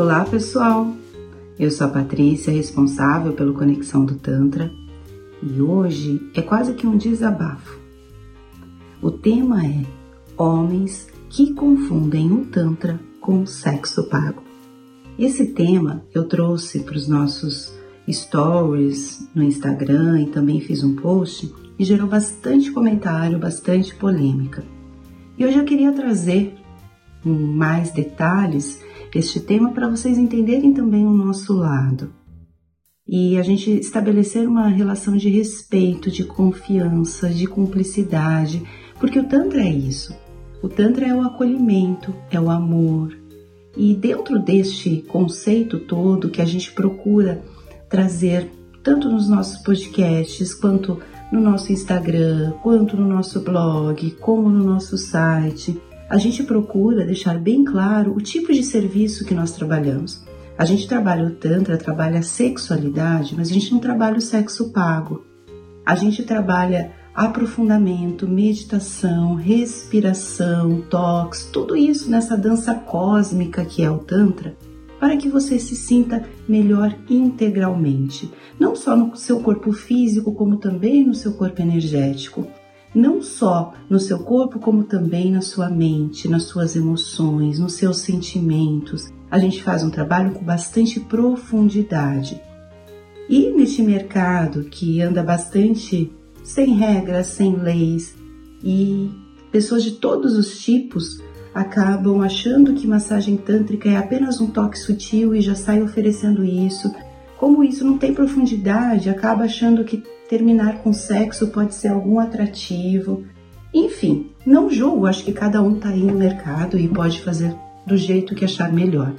Olá pessoal, eu sou a Patrícia, responsável pelo Conexão do Tantra e hoje é quase que um desabafo. O tema é Homens que confundem o Tantra com sexo pago. Esse tema eu trouxe para os nossos stories no Instagram e também fiz um post e gerou bastante comentário, bastante polêmica. E hoje eu queria trazer mais detalhes este tema para vocês entenderem também o nosso lado e a gente estabelecer uma relação de respeito, de confiança, de cumplicidade, porque o Tantra é isso. O Tantra é o acolhimento, é o amor. E dentro deste conceito todo que a gente procura trazer, tanto nos nossos podcasts, quanto no nosso Instagram, quanto no nosso blog, como no nosso site, a gente procura deixar bem claro o tipo de serviço que nós trabalhamos. A gente trabalha o Tantra, trabalha a sexualidade, mas a gente não trabalha o sexo pago. A gente trabalha aprofundamento, meditação, respiração, toques, tudo isso nessa dança cósmica que é o Tantra, para que você se sinta melhor integralmente, não só no seu corpo físico, como também no seu corpo energético não só no seu corpo, como também na sua mente, nas suas emoções, nos seus sentimentos. A gente faz um trabalho com bastante profundidade. E neste mercado que anda bastante sem regras, sem leis, e pessoas de todos os tipos acabam achando que massagem tântrica é apenas um toque sutil e já sai oferecendo isso. Como isso não tem profundidade, acaba achando que terminar com sexo pode ser algum atrativo. Enfim, não julgo, acho que cada um está aí no mercado e pode fazer do jeito que achar melhor.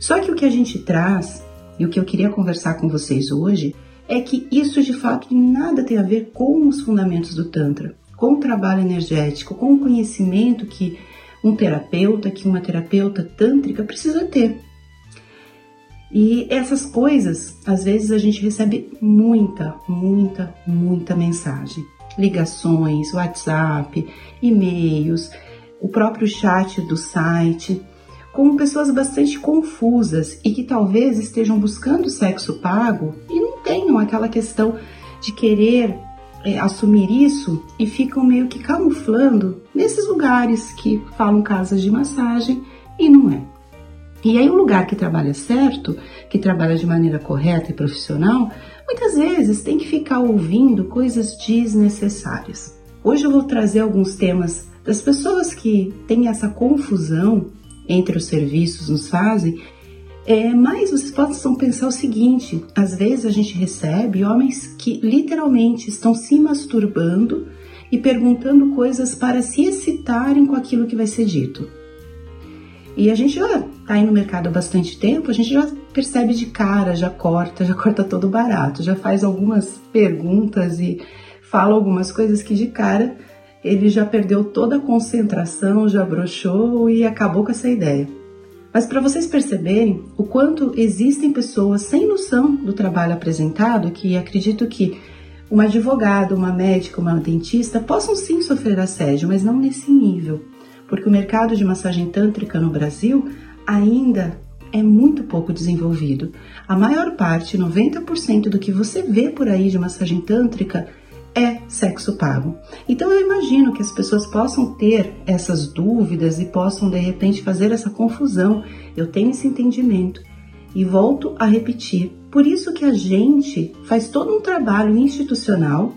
Só que o que a gente traz e o que eu queria conversar com vocês hoje é que isso de fato nada tem a ver com os fundamentos do Tantra, com o trabalho energético, com o conhecimento que um terapeuta, que uma terapeuta tântrica precisa ter. E essas coisas, às vezes a gente recebe muita, muita, muita mensagem. Ligações, WhatsApp, e-mails, o próprio chat do site, com pessoas bastante confusas e que talvez estejam buscando sexo pago e não tenham aquela questão de querer é, assumir isso e ficam meio que camuflando nesses lugares que falam casas de massagem e não é. E aí, um lugar que trabalha certo, que trabalha de maneira correta e profissional, muitas vezes tem que ficar ouvindo coisas desnecessárias. Hoje eu vou trazer alguns temas das pessoas que têm essa confusão entre os serviços nos fazem, é, mas vocês possam pensar o seguinte: às vezes a gente recebe homens que literalmente estão se masturbando e perguntando coisas para se excitarem com aquilo que vai ser dito. E a gente já está aí no mercado há bastante tempo, a gente já percebe de cara, já corta, já corta todo barato, já faz algumas perguntas e fala algumas coisas que de cara ele já perdeu toda a concentração, já broxou e acabou com essa ideia. Mas para vocês perceberem o quanto existem pessoas sem noção do trabalho apresentado, que acredito que uma advogada, uma médica, uma dentista possam sim sofrer assédio, mas não nesse nível porque o mercado de massagem tântrica no Brasil ainda é muito pouco desenvolvido. A maior parte, 90% do que você vê por aí de massagem tântrica é sexo pago. Então eu imagino que as pessoas possam ter essas dúvidas e possam de repente fazer essa confusão. Eu tenho esse entendimento e volto a repetir. Por isso que a gente faz todo um trabalho institucional,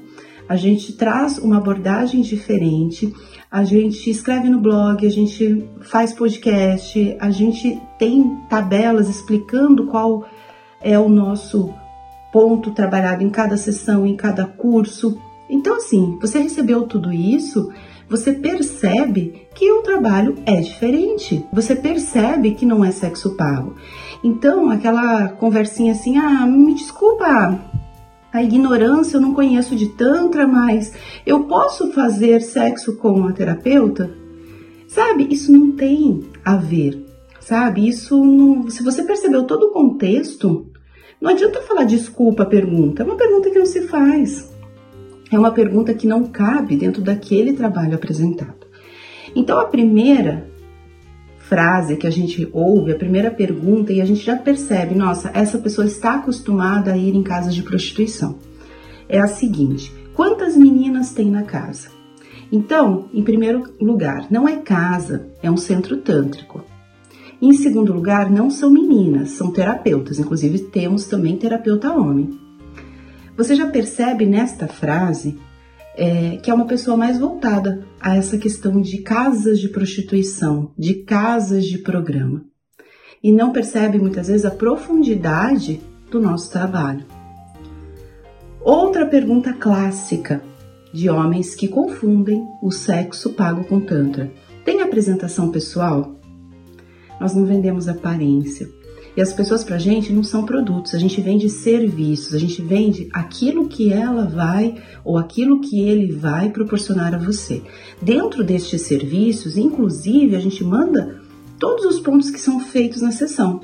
a gente traz uma abordagem diferente, a gente escreve no blog, a gente faz podcast, a gente tem tabelas explicando qual é o nosso ponto trabalhado em cada sessão, em cada curso. Então, assim, você recebeu tudo isso, você percebe que o trabalho é diferente. Você percebe que não é sexo pago. Então, aquela conversinha assim, ah, me desculpa, a ignorância, eu não conheço de Tantra, mas eu posso fazer sexo com uma terapeuta? Sabe, isso não tem a ver, sabe? Isso não. Se você percebeu todo o contexto, não adianta falar desculpa a pergunta, é uma pergunta que não se faz. É uma pergunta que não cabe dentro daquele trabalho apresentado. Então, a primeira frase que a gente ouve, a primeira pergunta, e a gente já percebe, nossa, essa pessoa está acostumada a ir em casas de prostituição. É a seguinte: quantas meninas tem na casa? Então, em primeiro lugar, não é casa, é um centro tântrico. Em segundo lugar, não são meninas, são terapeutas, inclusive temos também terapeuta homem. Você já percebe nesta frase é, que é uma pessoa mais voltada a essa questão de casas de prostituição, de casas de programa. E não percebe muitas vezes a profundidade do nosso trabalho. Outra pergunta clássica de homens que confundem o sexo pago com Tantra: tem apresentação pessoal? Nós não vendemos aparência. E as pessoas pra gente não são produtos, a gente vende serviços, a gente vende aquilo que ela vai ou aquilo que ele vai proporcionar a você. Dentro destes serviços, inclusive, a gente manda todos os pontos que são feitos na sessão.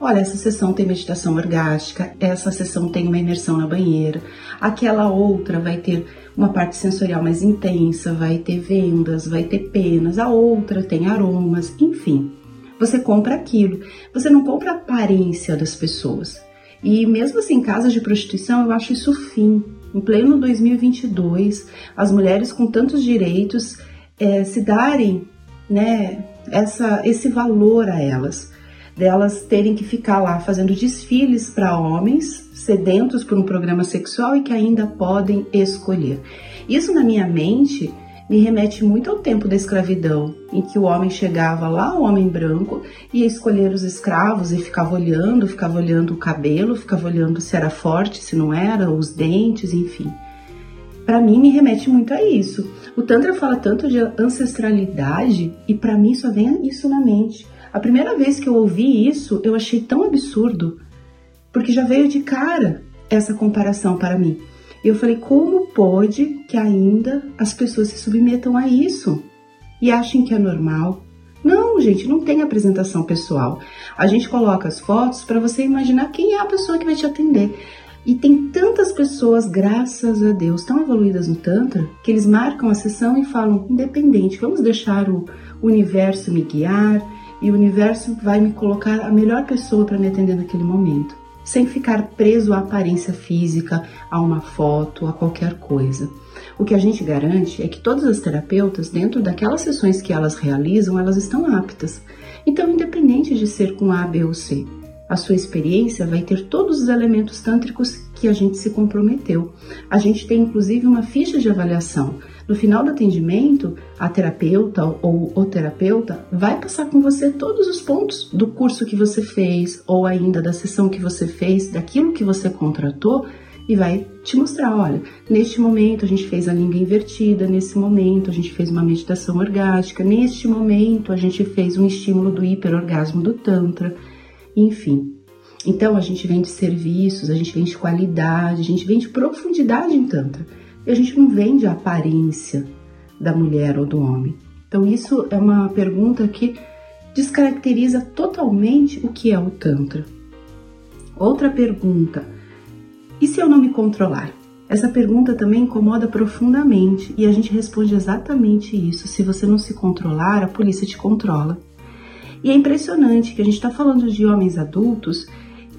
Olha, essa sessão tem meditação orgástica, essa sessão tem uma imersão na banheira, aquela outra vai ter uma parte sensorial mais intensa, vai ter vendas, vai ter penas, a outra tem aromas, enfim. Você compra aquilo. Você não compra a aparência das pessoas. E mesmo assim, em casas de prostituição, eu acho isso fim. Em pleno 2022, as mulheres com tantos direitos é, se darem né, essa, esse valor a elas, delas terem que ficar lá fazendo desfiles para homens sedentos por um programa sexual e que ainda podem escolher. Isso na minha mente me remete muito ao tempo da escravidão, em que o homem chegava lá, o homem branco, ia escolher os escravos e ficava olhando, ficava olhando o cabelo, ficava olhando se era forte, se não era, os dentes, enfim. Para mim me remete muito a isso. O Tantra fala tanto de ancestralidade e para mim só vem isso na mente. A primeira vez que eu ouvi isso, eu achei tão absurdo, porque já veio de cara essa comparação para mim. Eu falei, como pode que ainda as pessoas se submetam a isso e achem que é normal? Não, gente, não tem apresentação pessoal. A gente coloca as fotos para você imaginar quem é a pessoa que vai te atender. E tem tantas pessoas, graças a Deus, tão evoluídas no Tantra, que eles marcam a sessão e falam: independente, vamos deixar o universo me guiar e o universo vai me colocar a melhor pessoa para me atender naquele momento sem ficar preso à aparência física, a uma foto, a qualquer coisa. O que a gente garante é que todas as terapeutas, dentro daquelas sessões que elas realizam, elas estão aptas. Então, independente de ser com A, B ou C, a sua experiência vai ter todos os elementos tântricos que a gente se comprometeu. A gente tem inclusive uma ficha de avaliação. No final do atendimento, a terapeuta ou o terapeuta vai passar com você todos os pontos do curso que você fez ou ainda da sessão que você fez, daquilo que você contratou e vai te mostrar, olha, neste momento a gente fez a língua invertida, nesse momento a gente fez uma meditação orgástica, neste momento a gente fez um estímulo do hiperorgasmo do tantra enfim. Então a gente vende serviços, a gente vende qualidade, a gente vende profundidade em Tantra. E a gente não vende a aparência da mulher ou do homem. Então isso é uma pergunta que descaracteriza totalmente o que é o Tantra. Outra pergunta: e se eu não me controlar? Essa pergunta também incomoda profundamente e a gente responde exatamente isso. Se você não se controlar, a polícia te controla. E é impressionante que a gente está falando de homens adultos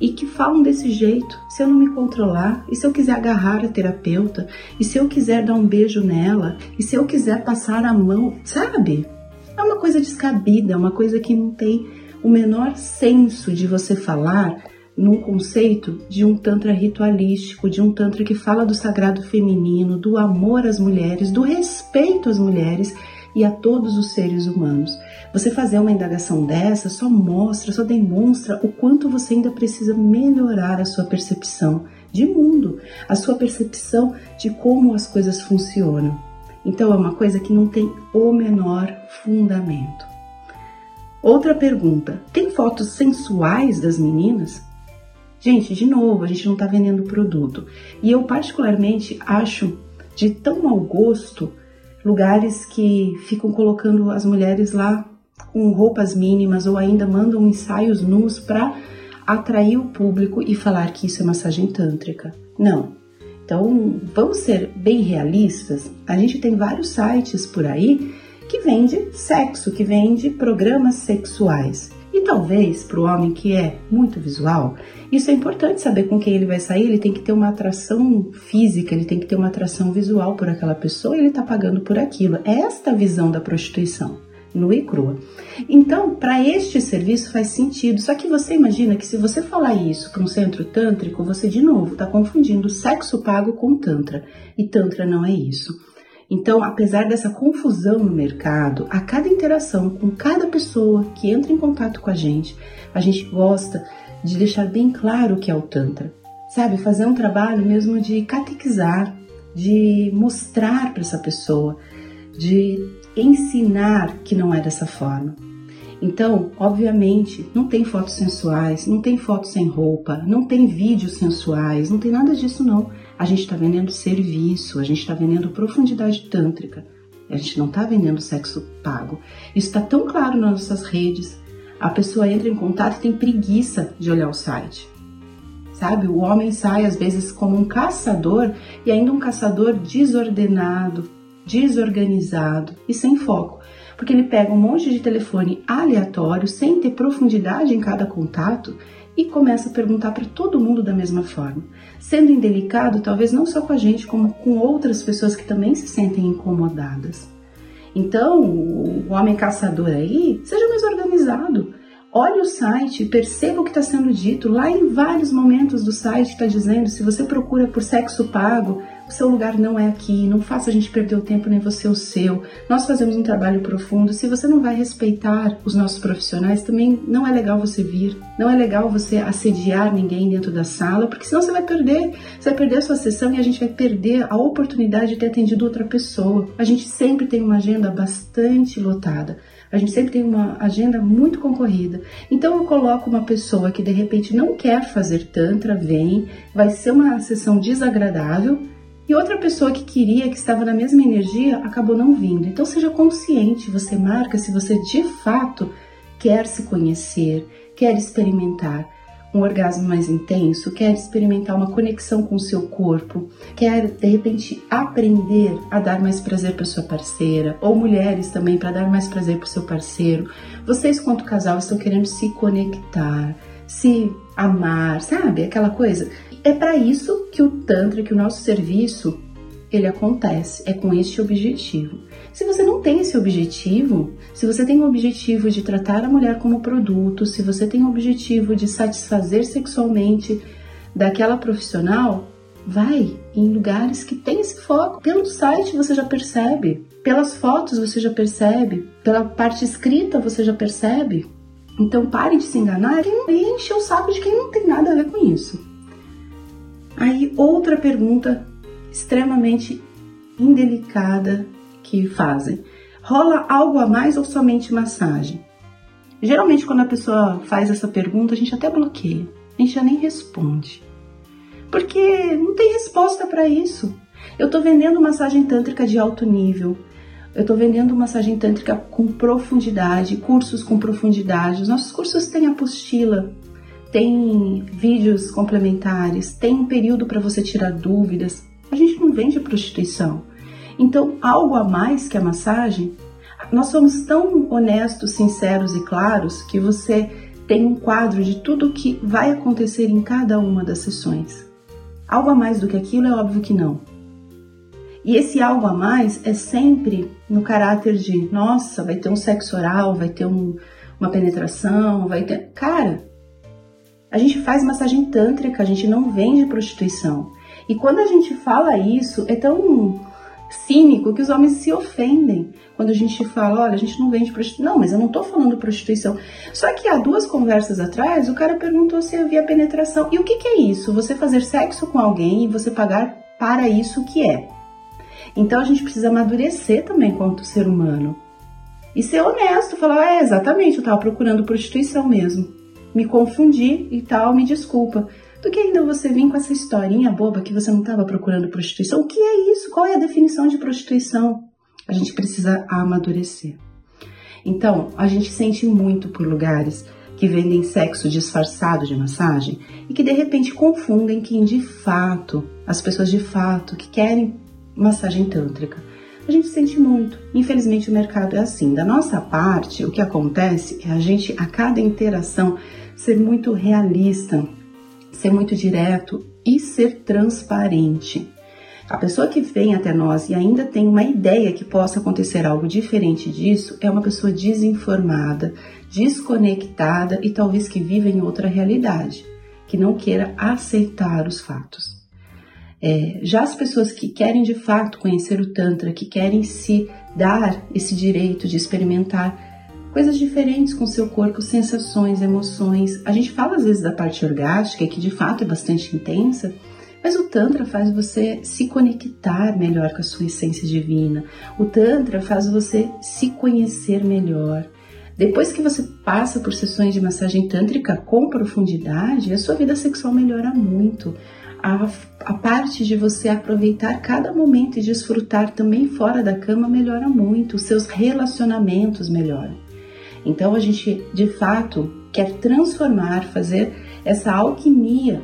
e que falam desse jeito. Se eu não me controlar, e se eu quiser agarrar a terapeuta, e se eu quiser dar um beijo nela, e se eu quiser passar a mão, sabe? É uma coisa descabida, é uma coisa que não tem o menor senso de você falar num conceito de um tantra ritualístico, de um tantra que fala do sagrado feminino, do amor às mulheres, do respeito às mulheres e a todos os seres humanos. Você fazer uma indagação dessa só mostra, só demonstra o quanto você ainda precisa melhorar a sua percepção de mundo, a sua percepção de como as coisas funcionam. Então é uma coisa que não tem o menor fundamento. Outra pergunta: tem fotos sensuais das meninas? Gente, de novo, a gente não está vendendo produto. E eu particularmente acho de tão mau gosto lugares que ficam colocando as mulheres lá com roupas mínimas ou ainda mandam ensaios nus para atrair o público e falar que isso é massagem tântrica. Não. Então, vamos ser bem realistas. A gente tem vários sites por aí que vende sexo, que vende programas sexuais. E talvez para o homem que é muito visual, isso é importante saber com quem ele vai sair. Ele tem que ter uma atração física, ele tem que ter uma atração visual por aquela pessoa e ele está pagando por aquilo. É esta a visão da prostituição, nua e crua. Então, para este serviço faz sentido. Só que você imagina que se você falar isso para um centro tântrico, você de novo está confundindo sexo pago com tantra. E tantra não é isso. Então, apesar dessa confusão no mercado, a cada interação com cada pessoa que entra em contato com a gente, a gente gosta de deixar bem claro o que é o Tantra. Sabe, fazer um trabalho mesmo de catequizar, de mostrar para essa pessoa, de ensinar que não é dessa forma. Então, obviamente, não tem fotos sensuais, não tem fotos sem roupa, não tem vídeos sensuais, não tem nada disso não. A gente está vendendo serviço, a gente está vendendo profundidade tântrica. A gente não está vendendo sexo pago. Isso está tão claro nas nossas redes. A pessoa entra em contato e tem preguiça de olhar o site. Sabe? O homem sai às vezes como um caçador e ainda um caçador desordenado, desorganizado e sem foco porque ele pega um monte de telefone aleatório, sem ter profundidade em cada contato e começa a perguntar para todo mundo da mesma forma, sendo indelicado talvez não só com a gente, como com outras pessoas que também se sentem incomodadas. Então, o homem caçador aí, seja mais organizado. Olhe o site, perceba o que está sendo dito. Lá em vários momentos do site está dizendo se você procura por sexo pago, o seu lugar não é aqui, não faça a gente perder o tempo nem você o seu. Nós fazemos um trabalho profundo. Se você não vai respeitar os nossos profissionais, também não é legal você vir. Não é legal você assediar ninguém dentro da sala, porque senão você vai perder. Você vai perder a sua sessão e a gente vai perder a oportunidade de ter atendido outra pessoa. A gente sempre tem uma agenda bastante lotada. A gente sempre tem uma agenda muito concorrida. Então eu coloco uma pessoa que de repente não quer fazer tantra, vem, vai ser uma sessão desagradável, e outra pessoa que queria, que estava na mesma energia, acabou não vindo. Então seja consciente, você marca se você de fato quer se conhecer, quer experimentar um orgasmo mais intenso, quer experimentar uma conexão com o seu corpo, quer de repente aprender a dar mais prazer para sua parceira, ou mulheres também para dar mais prazer para o seu parceiro. Vocês, quanto casal, estão querendo se conectar, se amar, sabe? Aquela coisa é para isso que o Tantra, que o nosso serviço, ele acontece, é com este objetivo. Se você não tem esse objetivo, se você tem o objetivo de tratar a mulher como produto, se você tem o objetivo de satisfazer sexualmente daquela profissional, vai em lugares que tem esse foco. Pelo site você já percebe, pelas fotos você já percebe, pela parte escrita você já percebe. Então pare de se enganar e enche o saco de quem não tem nada a ver com isso. Aí, outra pergunta extremamente indelicada que fazem: rola algo a mais ou somente massagem? Geralmente, quando a pessoa faz essa pergunta, a gente até bloqueia, a gente já nem responde, porque não tem resposta para isso. Eu estou vendendo massagem tântrica de alto nível, eu estou vendendo massagem tântrica com profundidade, cursos com profundidade. Os nossos cursos têm apostila, tem vídeos complementares, tem um período para você tirar dúvidas. A gente não vende prostituição. Então, algo a mais que a massagem, nós somos tão honestos, sinceros e claros que você tem um quadro de tudo o que vai acontecer em cada uma das sessões. Algo a mais do que aquilo é óbvio que não. E esse algo a mais é sempre no caráter de, nossa, vai ter um sexo oral, vai ter um, uma penetração, vai ter. Cara, a gente faz massagem tântrica, a gente não vende prostituição. E quando a gente fala isso, é tão cínico que os homens se ofendem quando a gente fala, olha, a gente não vende prostituição. Não, mas eu não tô falando prostituição. Só que há duas conversas atrás, o cara perguntou se havia penetração. E o que, que é isso? Você fazer sexo com alguém e você pagar para isso que é. Então a gente precisa amadurecer também quanto ser humano. E ser honesto, falar, é, exatamente, eu tava procurando prostituição mesmo me confundi e tal, me desculpa. Do que ainda você vir com essa historinha boba que você não estava procurando prostituição? O que é isso? Qual é a definição de prostituição? A gente precisa amadurecer. Então, a gente sente muito por lugares que vendem sexo disfarçado de massagem e que de repente confundem quem de fato, as pessoas de fato que querem massagem tântrica, a gente sente muito. Infelizmente o mercado é assim. Da nossa parte, o que acontece é a gente a cada interação ser muito realista, ser muito direto e ser transparente. A pessoa que vem até nós e ainda tem uma ideia que possa acontecer algo diferente disso é uma pessoa desinformada, desconectada e talvez que viva em outra realidade, que não queira aceitar os fatos. É, já as pessoas que querem de fato conhecer o Tantra, que querem se dar esse direito de experimentar coisas diferentes com seu corpo, sensações, emoções. A gente fala às vezes da parte orgástica, que de fato é bastante intensa, mas o Tantra faz você se conectar melhor com a sua essência divina. O Tantra faz você se conhecer melhor. Depois que você passa por sessões de massagem tântrica com profundidade, a sua vida sexual melhora muito a, a parte de você aproveitar cada momento e desfrutar também fora da cama melhora muito, os seus relacionamentos melhoram. Então a gente de fato quer transformar, fazer essa alquimia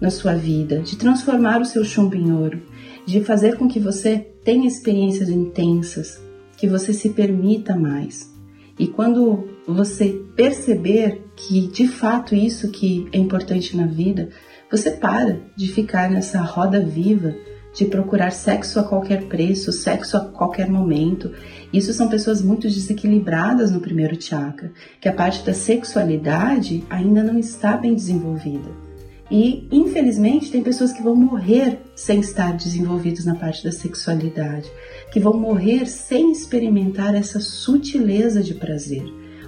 na sua vida, de transformar o seu chumbo em ouro, de fazer com que você tenha experiências intensas, que você se permita mais. E quando você perceber que de fato isso que é importante na vida, você para de ficar nessa roda viva de procurar sexo a qualquer preço, sexo a qualquer momento. Isso são pessoas muito desequilibradas no primeiro chakra, que a parte da sexualidade ainda não está bem desenvolvida. E, infelizmente, tem pessoas que vão morrer sem estar desenvolvidos na parte da sexualidade, que vão morrer sem experimentar essa sutileza de prazer.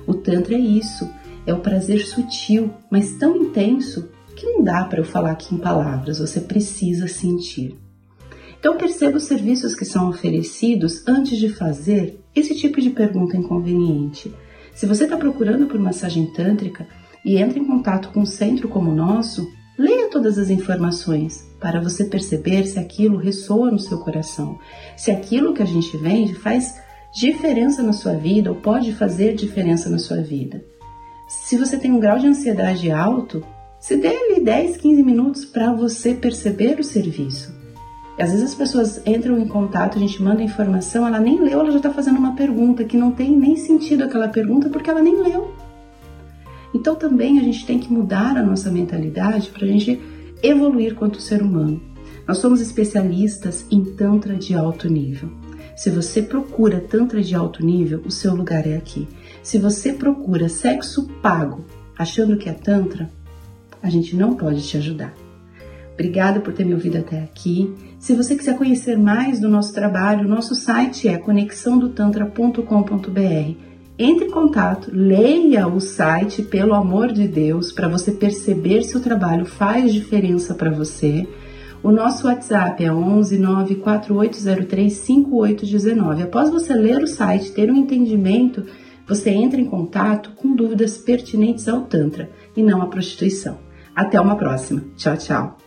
O Tantra é isso, é o prazer sutil, mas tão intenso que não dá para eu falar aqui em palavras, você precisa sentir. Então perceba os serviços que são oferecidos antes de fazer esse tipo de pergunta inconveniente. Se você está procurando por massagem tântrica e entra em contato com um centro como o nosso, leia todas as informações para você perceber se aquilo ressoa no seu coração, se aquilo que a gente vende faz diferença na sua vida ou pode fazer diferença na sua vida. Se você tem um grau de ansiedade alto, se dê ali 10, 15 minutos para você perceber o serviço. Às vezes as pessoas entram em contato, a gente manda informação, ela nem leu, ela já está fazendo uma pergunta que não tem nem sentido aquela pergunta porque ela nem leu. Então também a gente tem que mudar a nossa mentalidade para a gente evoluir quanto ser humano. Nós somos especialistas em Tantra de alto nível. Se você procura Tantra de alto nível, o seu lugar é aqui. Se você procura sexo pago achando que é Tantra, a gente não pode te ajudar. Obrigada por ter me ouvido até aqui. Se você quiser conhecer mais do nosso trabalho, nosso site é conexãodotantra.com.br. Entre em contato, leia o site, pelo amor de Deus, para você perceber se o trabalho faz diferença para você. O nosso WhatsApp é 11 94803 5819. Após você ler o site, ter um entendimento, você entra em contato com dúvidas pertinentes ao Tantra e não à prostituição. Até uma próxima. Tchau, tchau.